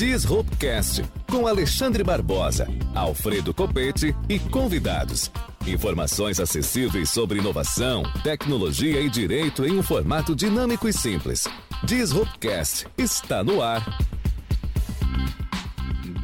Disruptcast com Alexandre Barbosa, Alfredo Copete e convidados. Informações acessíveis sobre inovação, tecnologia e direito em um formato dinâmico e simples. Disruptcast está no ar.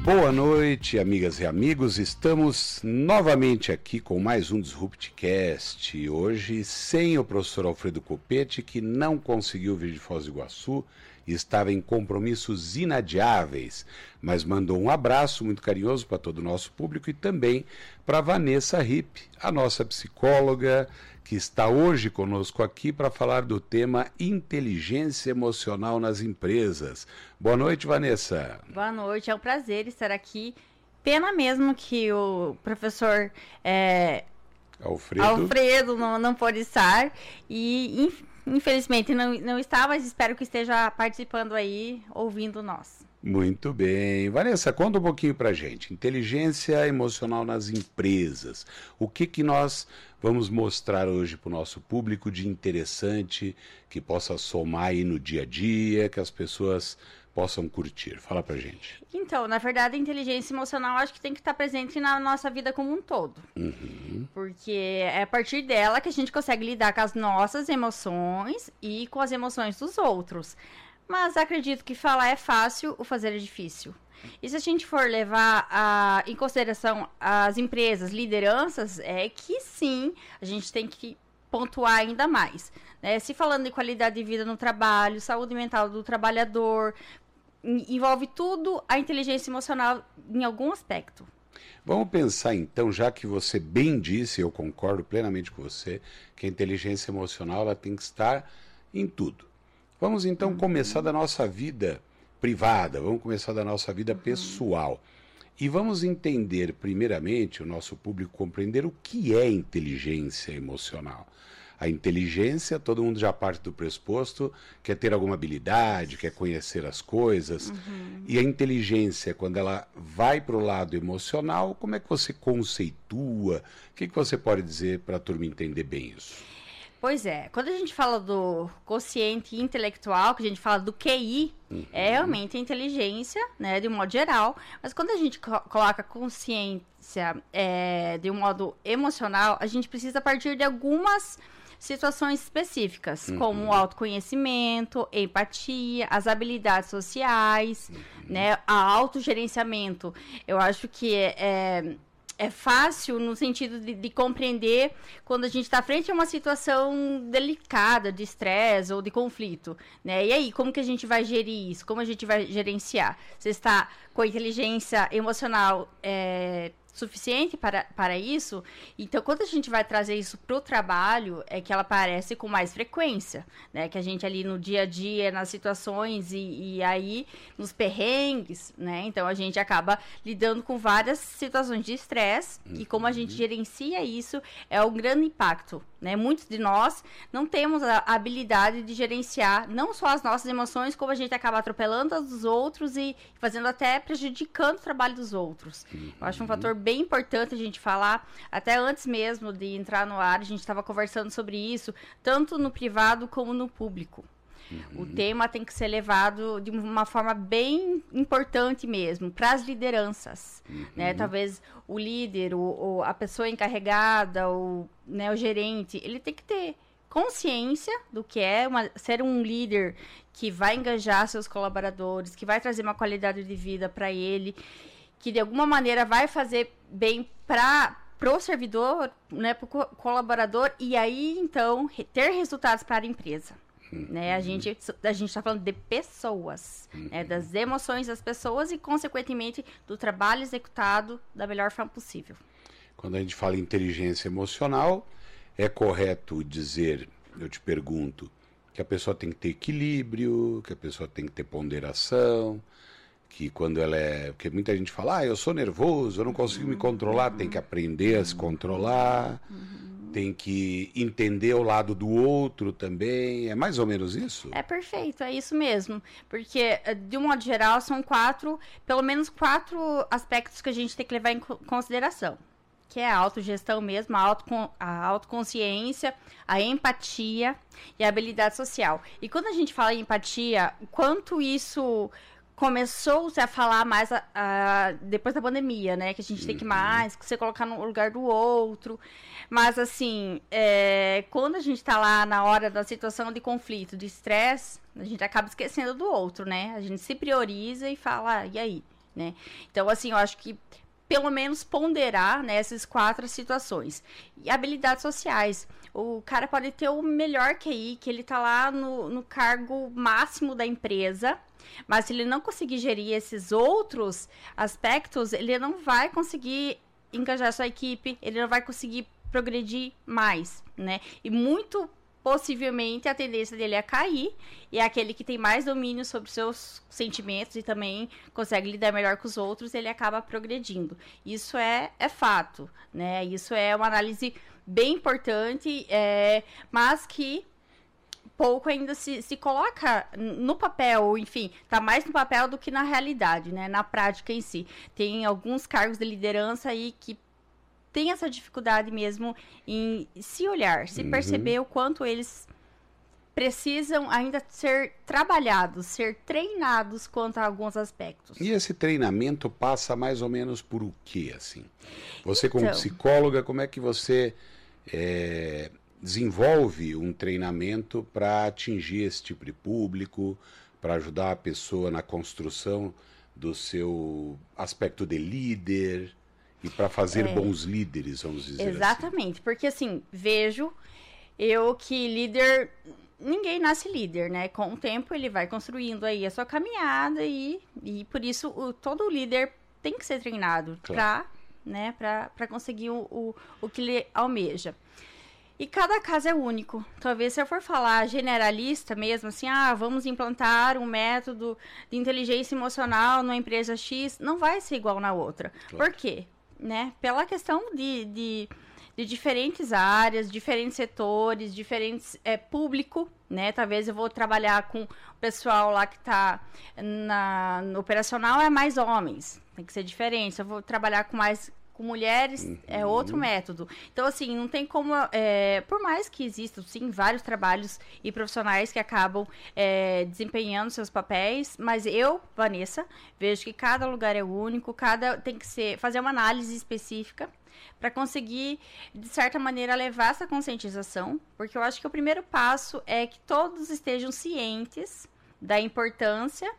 Boa noite, amigas e amigos. Estamos novamente aqui com mais um Disruptcast. Hoje sem o professor Alfredo Copete, que não conseguiu vir de Foz do Iguaçu estava em compromissos inadiáveis, mas mandou um abraço muito carinhoso para todo o nosso público e também para Vanessa Ripp, a nossa psicóloga, que está hoje conosco aqui para falar do tema inteligência emocional nas empresas. Boa noite, Vanessa. Boa noite, é um prazer estar aqui. Pena mesmo que o professor é, Alfredo, Alfredo não, não pôde estar. E, Infelizmente não, não está, mas espero que esteja participando aí, ouvindo nós. Muito bem. Vanessa, conta um pouquinho pra gente. Inteligência emocional nas empresas. O que que nós vamos mostrar hoje para o nosso público de interessante, que possa somar aí no dia a dia, que as pessoas possam curtir? Fala pra gente. Então, na verdade, a inteligência emocional acho que tem que estar presente na nossa vida como um todo. Uhum. Porque é a partir dela que a gente consegue lidar com as nossas emoções e com as emoções dos outros. Mas acredito que falar é fácil, o fazer é difícil. E se a gente for levar a, em consideração as empresas, lideranças, é que sim, a gente tem que pontuar ainda mais. Né? Se falando de qualidade de vida no trabalho, saúde mental do trabalhador, envolve tudo a inteligência emocional em algum aspecto. Vamos pensar então, já que você bem disse, eu concordo plenamente com você, que a inteligência emocional ela tem que estar em tudo. Vamos então uhum. começar da nossa vida privada, vamos começar da nossa vida uhum. pessoal. E vamos entender, primeiramente, o nosso público compreender o que é inteligência emocional. A inteligência, todo mundo já parte do pressuposto, quer ter alguma habilidade, quer conhecer as coisas. Uhum. E a inteligência, quando ela vai para o lado emocional, como é que você conceitua? O que, que você pode dizer para a turma entender bem isso? Pois é, quando a gente fala do consciente intelectual, que a gente fala do QI, uhum. é realmente a inteligência, né, de um modo geral. Mas quando a gente co coloca consciência é, de um modo emocional, a gente precisa partir de algumas situações específicas, uhum. como o autoconhecimento, empatia, as habilidades sociais, uhum. né, a autogerenciamento. Eu acho que é, é é fácil no sentido de, de, compreender quando a gente está frente a uma situação delicada de estresse ou de conflito, né? E aí, como que a gente vai gerir isso? Como a gente vai gerenciar? Você está com a inteligência emocional é, suficiente para, para isso. Então, quando a gente vai trazer isso para o trabalho, é que ela aparece com mais frequência, né? Que a gente ali no dia a dia, nas situações e, e aí nos perrengues, né? Então, a gente acaba lidando com várias situações de estresse uhum. e como a gente gerencia isso é um grande impacto né? Muitos de nós não temos a habilidade de gerenciar não só as nossas emoções, como a gente acaba atropelando as dos outros e fazendo até prejudicando o trabalho dos outros. Uhum. Eu acho um fator bem importante a gente falar, até antes mesmo de entrar no ar, a gente estava conversando sobre isso, tanto no privado como no público. Uhum. O tema tem que ser levado de uma forma bem importante mesmo, para as lideranças. Uhum. Né? Talvez o líder, o, o, a pessoa encarregada, o, né, o gerente, ele tem que ter consciência do que é uma, ser um líder que vai engajar seus colaboradores, que vai trazer uma qualidade de vida para ele, que de alguma maneira vai fazer bem para pro servidor, né, pro colaborador e aí então ter resultados para a empresa. Né? A gente a gente está falando de pessoas, né? das emoções das pessoas e, consequentemente, do trabalho executado da melhor forma possível. Quando a gente fala em inteligência emocional, é correto dizer, eu te pergunto, que a pessoa tem que ter equilíbrio, que a pessoa tem que ter ponderação, que quando ela é. Porque muita gente fala, ah, eu sou nervoso, eu não consigo me controlar, tem que aprender a se controlar. Uhum tem que entender o lado do outro também. É mais ou menos isso? É perfeito, é isso mesmo. Porque, eh, de um modo geral, são quatro, pelo menos quatro aspectos que a gente tem que levar em consideração. Que é a autogestão mesmo, a, auto, a autoconsciência, a empatia e a habilidade social. E quando a gente fala em empatia, quanto isso começou-se a falar mais a, a, depois da pandemia, né? Que a gente tem que uhum. mais, que você colocar no lugar do outro. Mas, assim, é, quando a gente tá lá na hora da situação de conflito, de estresse, a gente acaba esquecendo do outro, né? A gente se prioriza e fala, ah, e aí? Né? Então, assim, eu acho que pelo menos ponderar nessas né, quatro situações. E habilidades sociais. O cara pode ter o melhor QI, que ele tá lá no, no cargo máximo da empresa, mas se ele não conseguir gerir esses outros aspectos, ele não vai conseguir engajar sua equipe, ele não vai conseguir progredir mais, né? E muito possivelmente a tendência dele é cair e é aquele que tem mais domínio sobre seus sentimentos e também consegue lidar melhor com os outros, ele acaba progredindo. Isso é, é fato, né? Isso é uma análise bem importante, é, mas que pouco ainda se, se coloca no papel, enfim, tá mais no papel do que na realidade, né? Na prática em si. Tem alguns cargos de liderança aí que tem essa dificuldade mesmo em se olhar, se uhum. perceber o quanto eles precisam ainda ser trabalhados, ser treinados quanto a alguns aspectos. E esse treinamento passa mais ou menos por o que, assim? Você como então, psicóloga, como é que você é, desenvolve um treinamento para atingir esse tipo de público, para ajudar a pessoa na construção do seu aspecto de líder e para fazer é, bons líderes, vamos dizer assim. Exatamente, assim. porque assim, vejo eu que líder ninguém nasce líder, né? Com o tempo ele vai construindo aí a sua caminhada e, e por isso o, todo líder tem que ser treinado claro. para né, conseguir o, o, o que ele almeja. E cada caso é único. Talvez se eu for falar generalista mesmo, assim, ah, vamos implantar um método de inteligência emocional numa empresa X, não vai ser igual na outra. Claro. Por quê? Né? Pela questão de, de, de, diferentes áreas, diferentes setores, diferentes é, público, né? Talvez eu vou trabalhar com o pessoal lá que está no operacional é mais homens, tem que ser diferente. Eu vou trabalhar com mais com mulheres uhum. é outro método. Então, assim, não tem como. É, por mais que existam, sim, vários trabalhos e profissionais que acabam é, desempenhando seus papéis, mas eu, Vanessa, vejo que cada lugar é único, cada tem que ser fazer uma análise específica para conseguir, de certa maneira, levar essa conscientização, porque eu acho que o primeiro passo é que todos estejam cientes da importância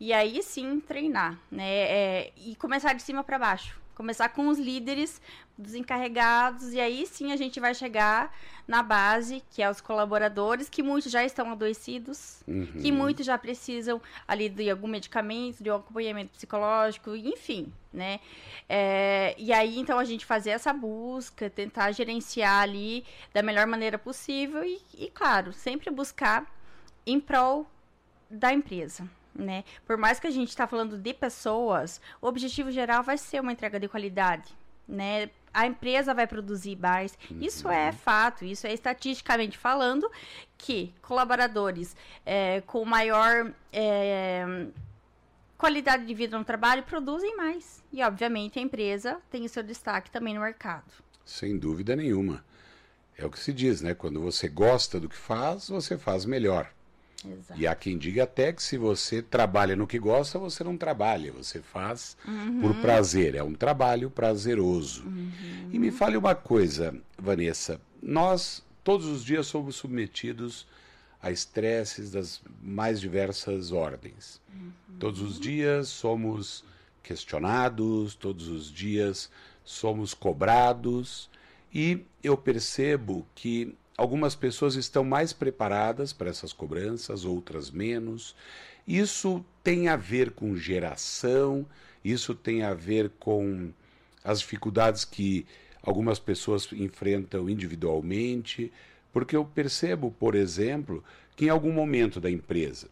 e aí sim treinar, né? É, e começar de cima para baixo Começar com os líderes dos encarregados, e aí sim a gente vai chegar na base, que é os colaboradores, que muitos já estão adoecidos, uhum. que muitos já precisam ali de algum medicamento, de um acompanhamento psicológico, enfim, né? É, e aí, então, a gente fazer essa busca, tentar gerenciar ali da melhor maneira possível e, e claro, sempre buscar em prol da empresa né? Por mais que a gente está falando de pessoas, o objetivo geral vai ser uma entrega de qualidade, né? A empresa vai produzir mais. Isso é uhum. fato, isso é estatisticamente falando que colaboradores é, com maior é, qualidade de vida no trabalho produzem mais. E, obviamente, a empresa tem o seu destaque também no mercado. Sem dúvida nenhuma. É o que se diz, né? Quando você gosta do que faz, você faz melhor. Exato. E há quem diga até que se você trabalha no que gosta, você não trabalha, você faz uhum. por prazer. É um trabalho prazeroso. Uhum. E me fale uma coisa, Vanessa. Nós todos os dias somos submetidos a estresses das mais diversas ordens. Uhum. Todos os dias somos questionados, todos os dias somos cobrados. E eu percebo que Algumas pessoas estão mais preparadas para essas cobranças, outras menos. Isso tem a ver com geração, isso tem a ver com as dificuldades que algumas pessoas enfrentam individualmente, porque eu percebo, por exemplo, que em algum momento da empresa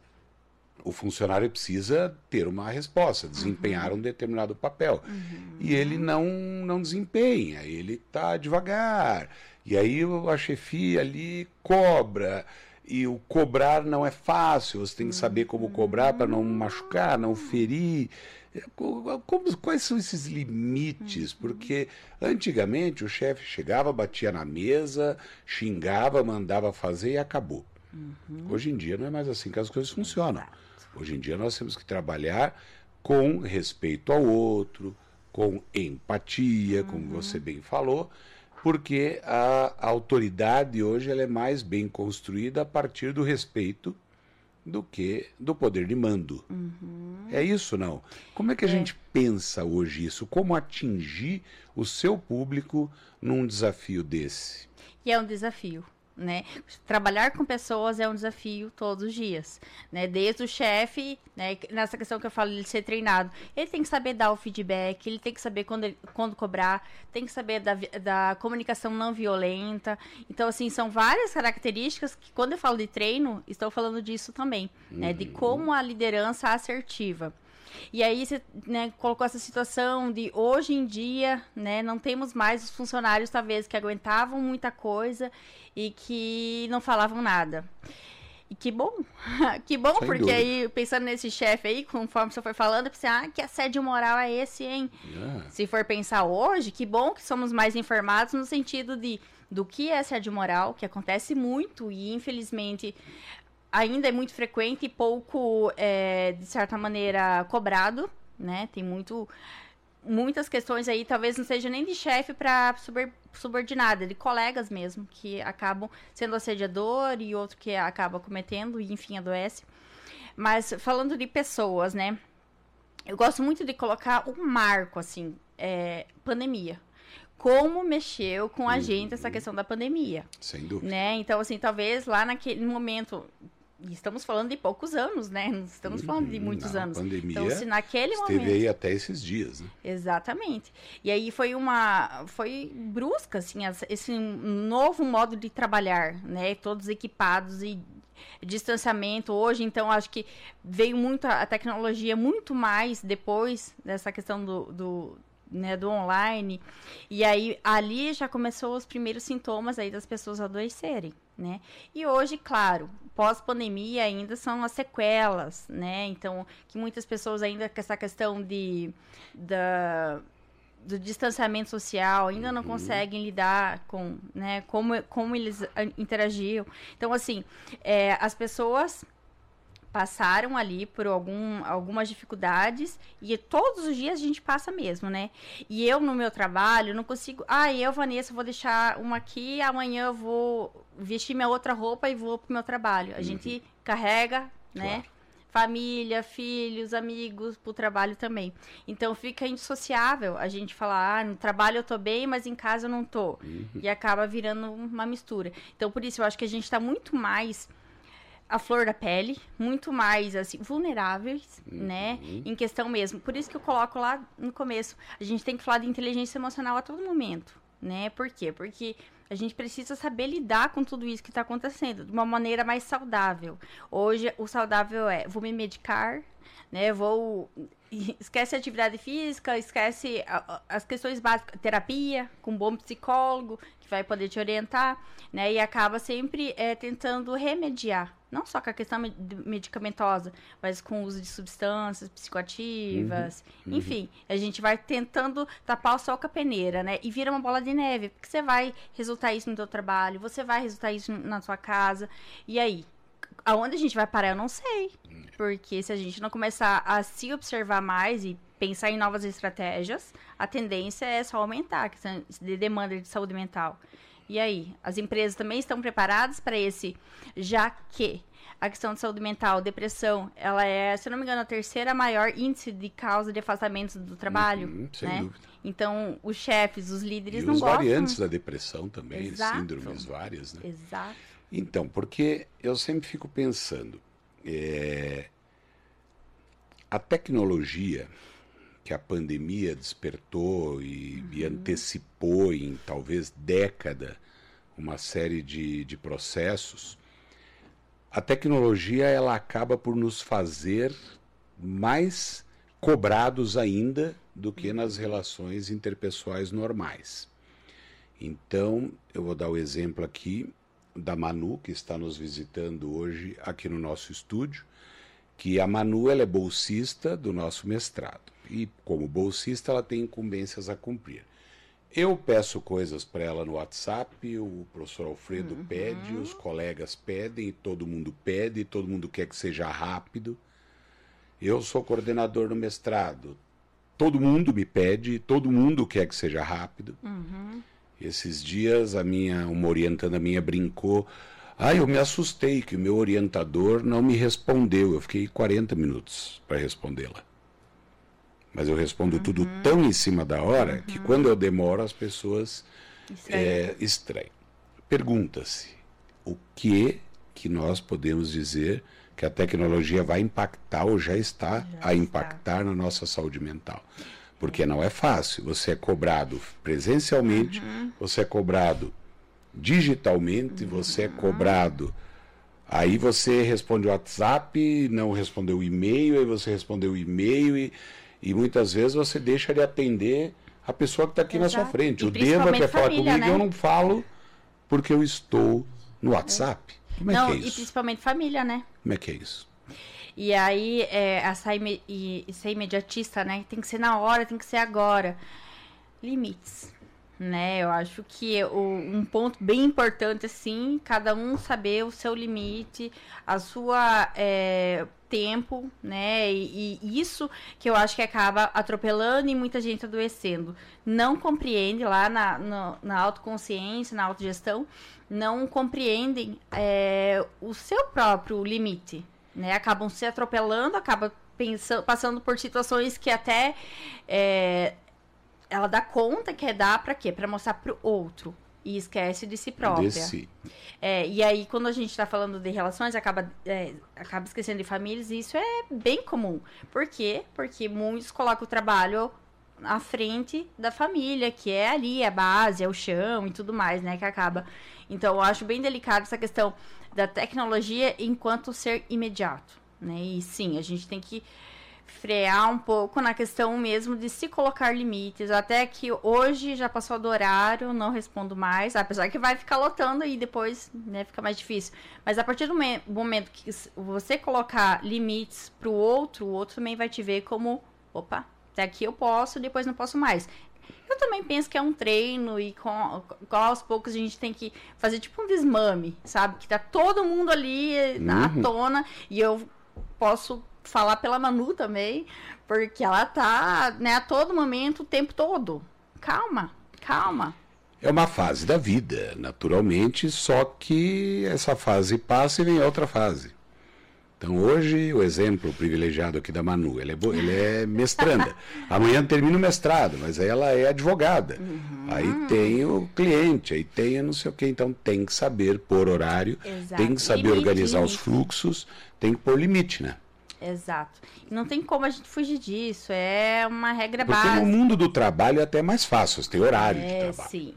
o funcionário precisa ter uma resposta, desempenhar uhum. um determinado papel. Uhum. E ele não, não desempenha, ele está devagar, e aí a chefia ali cobra. E o cobrar não é fácil, você tem que saber como cobrar para não machucar, não ferir. É, como, quais são esses limites? Porque antigamente o chefe chegava, batia na mesa, xingava, mandava fazer e acabou. Uhum. Hoje em dia não é mais assim que as coisas funcionam. Hoje em dia nós temos que trabalhar com respeito ao outro, com empatia, como Uhum. você bem falou, porque a, autoridade hoje ela é mais bem construída a partir do respeito do que do poder de mando. É isso, não? Como é que a gente pensa hoje isso? Como atingir o seu público num desafio desse? E é um desafio, né? Trabalhar com pessoas é um desafio todos os dias, né? Desde o chefe, né? Nessa questão que eu falo de ser treinado, ele tem que saber dar o feedback, ele tem que saber quando, ele- quando cobrar, tem que saber da, da comunicação não violenta. Então, assim, são várias características que, quando eu falo de treino, estou falando disso também, né? De como a liderança assertiva. E aí você né, colocou essa situação de hoje em dia, né, não temos mais os funcionários, talvez, que aguentavam muita coisa e que não falavam nada. E que bom, que bom, Sem porque dúvida. aí, pensando nesse chefe aí, conforme você foi falando, eu pensei, ah, que assédio moral é esse, hein? Ah, Se for pensar hoje, que bom que somos mais informados no sentido de do que é assédio moral, que acontece muito e infelizmente ainda é muito frequente e pouco, é, de certa maneira, cobrado, né? Tem muito muitas questões aí, talvez não seja nem de chefe para subordinada, de colegas mesmo, que acabam sendo assediador e outro que acaba cometendo e enfim adoece. Mas falando de pessoas, né? Eu gosto muito de colocar um marco, assim, é, pandemia. Como mexeu com a gente essa questão da pandemia, sem dúvida. né? Então, assim, talvez lá naquele momento, e estamos falando de poucos anos, né? Não estamos falando de muitos Não, anos. A pandemia Então, se naquele esteve momento... aí até esses dias, né? Exatamente. E aí foi uma. Foi brusca, assim, esse novo modo de trabalhar, né? Todos equipados e distanciamento. Hoje, então, acho que veio muito a a tecnologia muito mais depois dessa questão do. do né, do online, e aí ali já começou os primeiros sintomas aí das pessoas adoecerem, né? E hoje, claro, pós-pandemia ainda são as sequelas, né? Então, que muitas pessoas ainda com essa questão de da, do distanciamento social ainda não conseguem lidar com, né, como, como eles ah, interagiam. Então, assim, é, as pessoas passaram ali por algum, algumas dificuldades e todos os dias a gente passa mesmo, né? E eu no meu trabalho não consigo, ah, eu, Vanessa, vou deixar uma aqui, amanhã eu vou vestir minha outra roupa e vou pro meu trabalho. A gente carrega, né? Claro. Família, filhos, amigos, pro trabalho também. Então fica indissociável a gente falar, ah, no trabalho eu tô bem, mas em casa eu não tô. E acaba virando uma mistura. Então por isso eu acho que a gente tá muito mais a flor da pele, muito mais assim, vulneráveis, né? Em questão mesmo. Por isso que eu coloco lá no começo, a gente tem que falar de inteligência emocional a todo momento, né? Por quê? Porque a gente precisa saber lidar com tudo isso que está acontecendo de uma maneira mais saudável. Hoje o saudável é vou me medicar, né? Vou esquece a atividade física, esquece as questões básicas, terapia com um bom psicólogo que vai poder te orientar, né? E acaba sempre é, tentando remediar, não só com a questão me- medicamentosa, mas com o uso de substâncias psicoativas, enfim, a gente vai tentando tapar o sol com a peneira, né? E vira uma bola de neve, porque você vai resultar isso no seu trabalho, você vai resultar isso na sua casa, e aí? Aonde a gente vai parar, eu não sei. Porque se a gente não começar a se observar mais e pensar em novas estratégias, a tendência é só aumentar a questão de demanda de saúde mental. E aí, as empresas também estão preparadas para esse, já que a questão de saúde mental, depressão, ela é, se eu não me engano, a terceira maior índice de causa de afastamentos do trabalho, Uhum, sem né? dúvida. Então, os chefes, os líderes E não os gostam. variantes da depressão também, Exato. síndromes várias, né? Exato. Então, porque eu sempre fico pensando, é, a tecnologia que a pandemia despertou e, e antecipou em talvez década uma série de, de processos, a tecnologia ela acaba por nos fazer mais cobrados ainda do que nas relações interpessoais normais. Então, eu vou dar o exemplo aqui da Manu, que está nos visitando hoje aqui no nosso estúdio, que a Manu ela é bolsista do nosso mestrado. E como bolsista, ela tem incumbências a cumprir. Eu peço coisas para ela no WhatsApp, o professor Alfredo pede, os colegas pedem, todo mundo pede, todo mundo quer que seja rápido. Eu sou coordenador do mestrado. Todo mundo me pede, todo mundo quer que seja rápido. Uhum. Esses dias a minha uma orientanda minha brincou. Ah, eu me assustei que o meu orientador não me respondeu. Eu fiquei 40 minutos para respondê-la. Mas eu respondo uhum. tudo tão em cima da hora uhum. que quando eu demoro as pessoas é, estranham. Pergunta-se o que que nós podemos dizer que a tecnologia vai impactar ou já está já a impactar está. na nossa saúde mental. Porque não é fácil. Você é cobrado presencialmente, uhum. você é cobrado digitalmente, uhum. você é cobrado. Aí você responde o WhatsApp, não respondeu o e-mail, aí você respondeu o e-mail e, e muitas vezes você deixa de atender a pessoa que está aqui Exato. na sua frente. o Deva quer falar comigo né? eu não falo porque eu estou no WhatsApp. Como é não, que é isso? E principalmente família, né? Como é que é isso? E aí, é, essa e, ser imediatista, né? Tem que ser na hora, tem que ser agora. Limites, né? Eu acho que o, um ponto bem importante, assim, cada um saber o seu limite, a sua é, tempo, né? E, e, isso que eu acho que acaba atropelando e muita gente adoecendo. Não compreende lá na, na, na autoconsciência, na autogestão, não compreendem é, o seu próprio limite, né? Acabam se atropelando, acabam pensando, passando por situações que até é, ela dá conta que é dar para quê? Para mostrar para o outro e esquece de si própria. De si. É, e aí, quando a gente está falando de relações, acaba, é, acaba esquecendo de famílias, e isso é bem comum. Por quê? Porque muitos colocam o trabalho à frente da família, que é ali a base, é o chão e tudo mais, né? Que acaba. Então, eu acho bem delicado essa questão da tecnologia enquanto ser imediato, né? E sim, a gente tem que frear um pouco na questão mesmo de se colocar limites. Até que hoje já passou do horário, não respondo mais, apesar que vai ficar lotando e depois né, fica mais difícil. Mas a partir do momento que você colocar limites para o outro, o outro também vai te ver como, opa, até aqui eu posso, depois não posso mais. Eu também penso que é um treino e com, com, aos poucos a gente tem que fazer tipo um desmame, sabe? Que tá todo mundo ali na uhum. tona e eu posso falar pela Manu também, porque ela tá, né, a todo momento, o tempo todo. Calma, calma. É uma fase da vida, naturalmente, só que essa fase passa e vem outra fase. Então hoje o exemplo privilegiado aqui da Manu, ela é, bo... ela é mestranda. Amanhã termina o mestrado, mas aí ela é advogada. Uhum. Aí tem o cliente, aí tem não sei o que. Então tem que saber pôr horário, Exato. tem que saber limite, organizar limite. os fluxos, tem que pôr limite, né? Exato. Não tem como a gente fugir disso. É uma regra Porque básica. Porque no mundo do trabalho é até mais fácil, você tem horário é, de trabalho. Sim.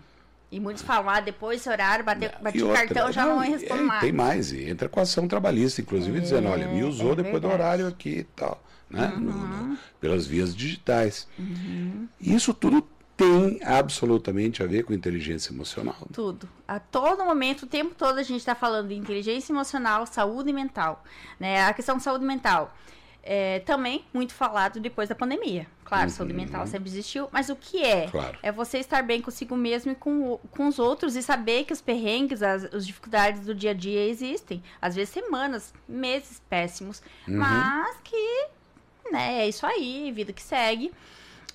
E muitos falam, ah, depois esse horário, bater, bater o cartão, já não, não respondo é, mais. Tem mais, e entra com a ação trabalhista, inclusive, é, dizendo, olha, me usou é depois verdade. do horário aqui e tal, né? Uhum. No, no, pelas vias digitais. Uhum. Isso tudo tem absolutamente a ver com inteligência emocional. Tudo. A todo momento, o tempo todo, a gente está falando de inteligência emocional, saúde mental. Né? A questão de saúde mental é, também muito falado depois da pandemia. Claro, uhum. saúde mental sempre existiu, mas o que é? Claro. É você estar bem consigo mesmo e com, com os outros e saber que os perrengues, as, as dificuldades do dia a dia existem. Às vezes semanas, meses péssimos, uhum. mas que né, é isso aí, vida que segue.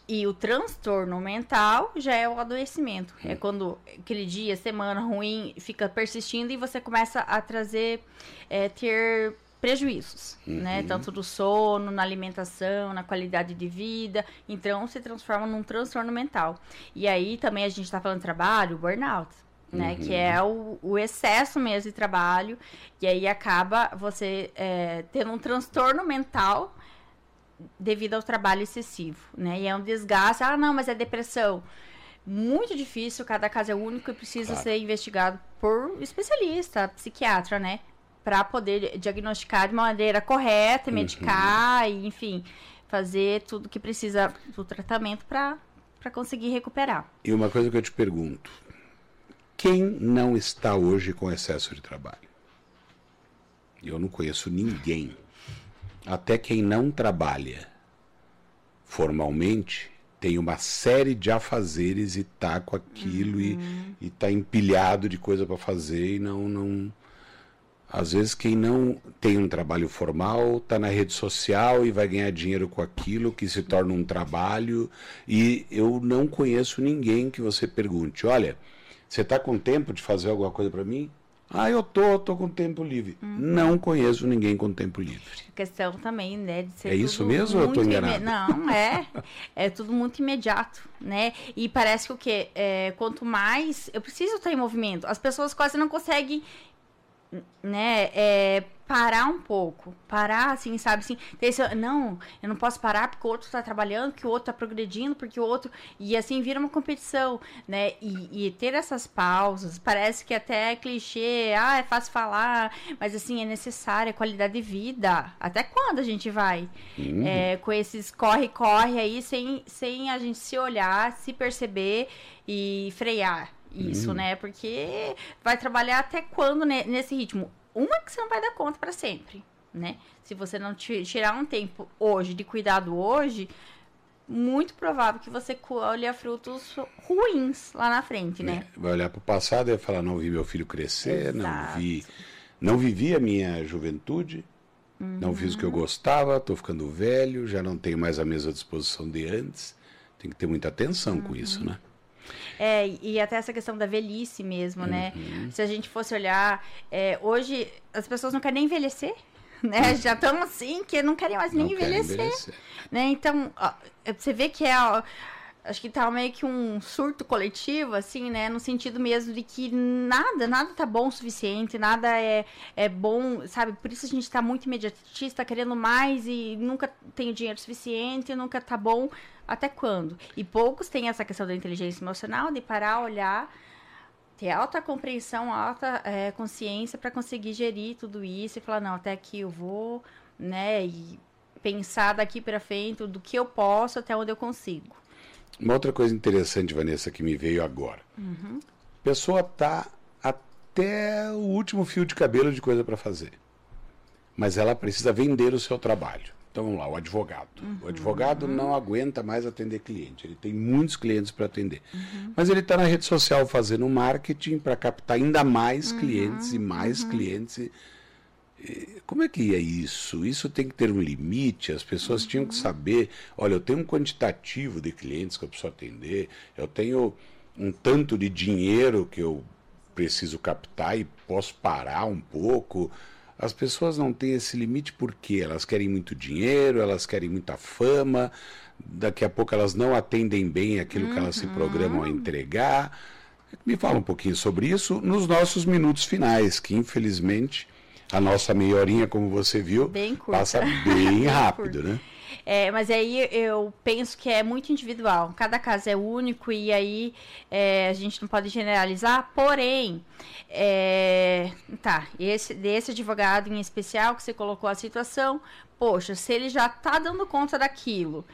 E o transtorno mental já é o adoecimento. É uhum. quando aquele dia, semana ruim fica persistindo e você começa a trazer, é, ter prejuízos, né? uhum. né? Tanto do sono, na alimentação, na qualidade de vida. Então, se transforma num transtorno mental. E aí, também, a gente está falando de trabalho, burnout. Né, uhum. Que é o, o, excesso mesmo de trabalho, e aí acaba você é, tendo um transtorno mental devido ao trabalho excessivo, né? E é um desgaste, ah, não, mas é depressão. Muito difícil, cada caso é único e precisa claro. ser investigado por especialista, psiquiatra, né? Para poder diagnosticar de uma maneira correta, uhum. medicar e, enfim, fazer tudo que precisa do tratamento para conseguir recuperar. E uma coisa que eu te pergunto: quem não está hoje com excesso de trabalho? Eu não conheço ninguém, até quem não trabalha formalmente, tem uma série de afazeres e tá com aquilo uhum. e, e tá empilhado de coisa para fazer e não não Às vezes quem não tem um trabalho formal está na rede social e vai ganhar dinheiro com aquilo que se torna um trabalho. E eu não conheço ninguém que você pergunte: olha, você está com tempo de fazer alguma coisa para mim? Ah, eu tô, tô com tempo livre. Uhum. Não conheço ninguém com tempo livre. A questão também, né, de ser É isso mesmo ou eu tô enganado? Não, é. É tudo muito imediato, né? E parece que o quê? É, quanto mais eu preciso estar em movimento, as pessoas quase não conseguem né, é, parar um pouco. Parar, assim, sabe, assim, esse, não, eu não posso parar porque o outro está trabalhando, porque o outro está progredindo, porque o outro... E assim, vira uma competição, né? E, e, ter essas pausas, parece que até é clichê, ah, é fácil falar, mas assim, é necessária qualidade de vida. Até quando a gente vai uhum. é, com esses corre-corre aí, sem, sem a gente se olhar, se perceber e frear? Isso, hum. né? Porque vai trabalhar até quando né, nesse ritmo? Uma que você não vai dar conta para sempre, né? Se você não tirar um tempo hoje de cuidado hoje, muito provável que você colha frutos ruins lá na frente, né? É, vai olhar para o passado e vai falar: não vi meu filho crescer, Exato. não vi, não vivi a minha juventude, uhum. não fiz o que eu gostava, estou ficando velho, já não tenho mais a mesma disposição de antes. Tem que ter muita atenção uhum. com isso, né? É, e até essa questão da velhice mesmo, né? Uhum. Se a gente fosse olhar, é, hoje as pessoas não querem nem envelhecer, né? Já estão assim que não querem mais nem envelhecer, envelhecer, né? Então, ó, você vê que é... Ó, acho que tá meio que um surto coletivo, assim, né? No sentido mesmo de que nada, nada tá bom o suficiente, nada é, é bom, sabe? Por isso a gente tá muito imediatista, querendo mais e nunca tem dinheiro suficiente, nunca tá bom. Até quando? E poucos têm essa questão da inteligência emocional, de parar, olhar, ter alta compreensão, alta é, consciência para conseguir gerir tudo isso e falar, não, até aqui eu vou, né? E pensar daqui para frente do que eu posso até onde eu consigo. Uma outra coisa interessante, Vanessa, que me veio agora. Uhum. A pessoa tá até o último fio de cabelo de coisa para fazer. Mas ela precisa vender o seu trabalho. Então vamos lá, o advogado. Uhum. O advogado não aguenta mais atender cliente. Ele tem muitos clientes para atender. Uhum. Mas ele está na rede social fazendo marketing para captar ainda mais uhum. clientes e mais uhum. clientes. E, como é que é isso? Isso tem que ter um limite. As pessoas tinham que uhum. saber: olha, eu tenho um quantitativo de clientes que eu preciso atender, eu tenho um tanto de dinheiro que eu preciso captar e posso parar um pouco. As pessoas não têm esse limite porque elas querem muito dinheiro, elas querem muita fama, daqui a pouco elas não atendem bem aquilo uhum. que elas se programam a uhum. entregar. Me fala um pouquinho sobre isso nos nossos minutos finais, que infelizmente a nossa meia horinha, como você viu, passa bem rápido, né? É, mas aí eu penso que é muito individual. Cada caso é único e aí é, a gente não pode generalizar. Porém, é, tá, esse, desse advogado em especial que você colocou a situação, poxa, se ele já tá dando conta daquilo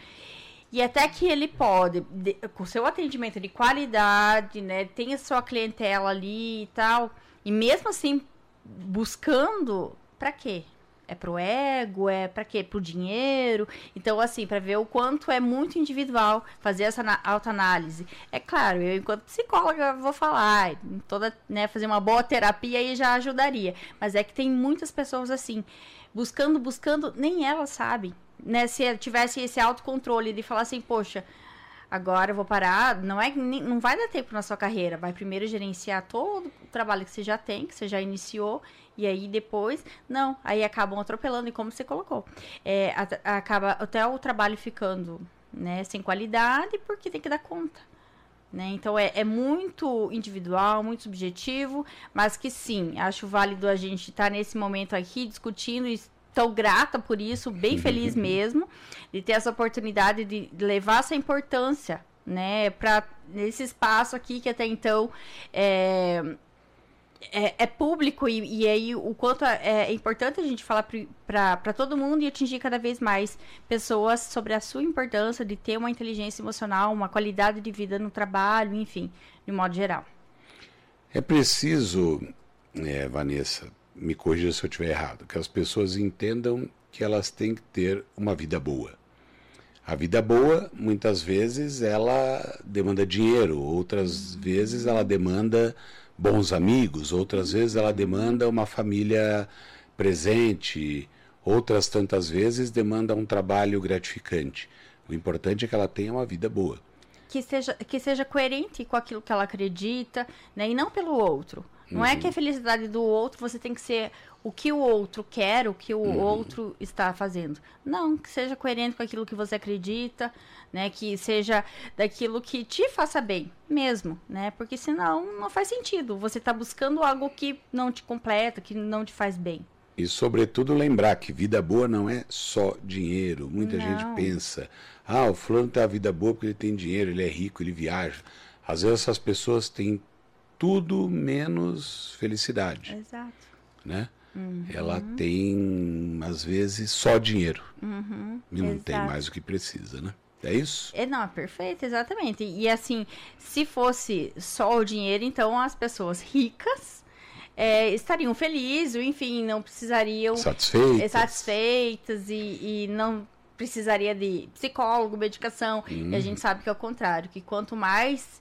e até que ele pode, de, com seu atendimento de qualidade, né, tem a sua clientela ali e tal, e mesmo assim buscando, para quê? É pro ego, é para quê? Pro dinheiro. Então, assim, para ver o quanto é muito individual fazer essa autoanálise. É claro, eu, enquanto psicóloga, vou falar, toda, né, fazer uma boa terapia aí já ajudaria. Mas é que tem muitas pessoas assim, buscando, buscando, nem elas sabem. Né, se tivesse esse autocontrole de falar assim, poxa, agora eu vou parar, não é não vai dar tempo na sua carreira, vai primeiro gerenciar todo o trabalho que você já tem, que você já iniciou e aí depois, não, aí acabam atropelando, e como você colocou. É, acaba até o trabalho ficando né, sem qualidade porque tem que dar conta. Né? Então é, é, muito individual, muito subjetivo, mas que sim, acho válido a gente estar tá nesse momento aqui discutindo e estou grata por isso, bem feliz mesmo, de ter essa oportunidade de levar essa importância, né, para nesse espaço aqui que até então é, é, é público e, e, aí o quanto é, é importante a gente falar para todo mundo e atingir cada vez mais pessoas sobre a sua importância de ter uma inteligência emocional, uma qualidade de vida no trabalho, enfim, de modo geral. É preciso, é, Vanessa, me corrija se eu estiver errado, que as pessoas entendam que elas têm que ter uma vida boa. A vida boa, muitas vezes, ela demanda dinheiro, outras vezes ela demanda bons amigos, outras vezes ela demanda uma família presente, outras tantas vezes demanda um trabalho gratificante. O importante é que ela tenha uma vida boa. Que seja, que seja coerente com aquilo que ela acredita, né? E não pelo outro. Não uhum. é que a felicidade do outro você tem que ser o que o outro quer, o que o uhum. outro está fazendo. Não, que seja coerente com aquilo que você acredita, né? Que seja daquilo que te faça bem mesmo, né? Porque senão não faz sentido. Você está buscando algo que não te completa, que não te faz bem. E sobretudo lembrar que vida boa não é só dinheiro. Muita não. gente pensa, ah, o fulano tem a vida boa porque ele tem dinheiro, ele é rico, ele viaja. Às vezes essas pessoas têm tudo menos felicidade. Exato. Né? Uhum. Ela tem, às vezes, só dinheiro. Uhum. E não Exato. tem mais o que precisa, né? É isso? É, não, é perfeito, exatamente. E assim, se fosse só o dinheiro, então as pessoas ricas é, estariam felizes, enfim, não precisariam. Satisfeitas. É, satisfeitas e, e não precisaria de psicólogo, medicação. Uhum. E a gente sabe que é o contrário, que quanto mais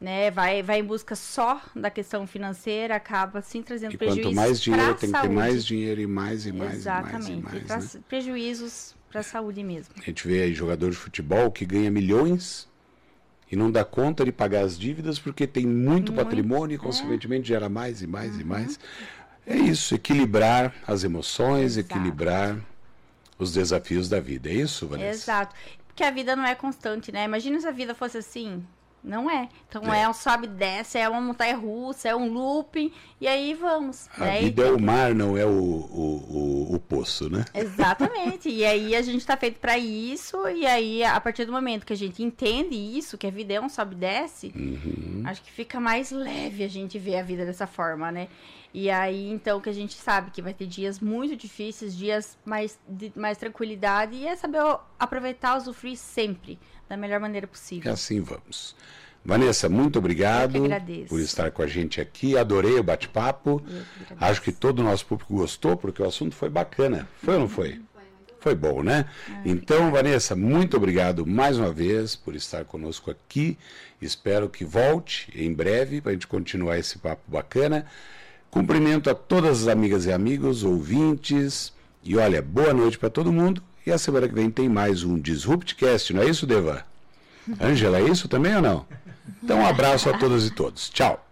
né, vai, vai em busca só da questão financeira, acaba sim trazendo e prejuízos. Quanto mais dinheiro, tem que ter mais dinheiro e mais e mais Exatamente. e mais. E mais né? prejuízos para a saúde mesmo. A gente vê aí jogador de futebol que ganha milhões e não dá conta de pagar as dívidas porque tem muito, muito patrimônio e, é. consequentemente, é. gera mais e mais uhum. e mais. É isso, equilibrar as emoções, Exato. equilibrar os desafios da vida. É isso, Vanessa? Exato. Porque a vida não é constante, né? Imagina se a vida fosse assim, não é. Então é, é um sobe e desce, é uma montanha russa, é um looping, e aí vamos. A né? vida é o mar, não é o, o, o, o poço, né? Exatamente. e aí a gente está feito para isso, e aí a partir do momento que a gente entende isso, que a vida é um sobe e desce, uhum. acho que fica mais leve a gente ver a vida dessa forma, né? E aí, então, que a gente sabe que vai ter dias muito difíceis, dias mais, de mais tranquilidade, e é saber aproveitar, usufruir sempre da melhor maneira possível. E assim vamos. Vanessa, muito obrigado por estar com a gente aqui. Adorei o bate-papo. Acho que todo o nosso público gostou, porque o assunto foi bacana. Foi ou não foi? Foi bom, né? Então, Vanessa, muito obrigado mais uma vez por estar conosco aqui. Espero que volte em breve para a gente continuar esse papo bacana. Cumprimento a todas as amigas e amigos, ouvintes. E olha, boa noite para todo mundo. E a semana que vem tem mais um Disruptcast, não é isso, Deva? Ângela, é isso também ou não? Então, um abraço a todas e todos. Tchau.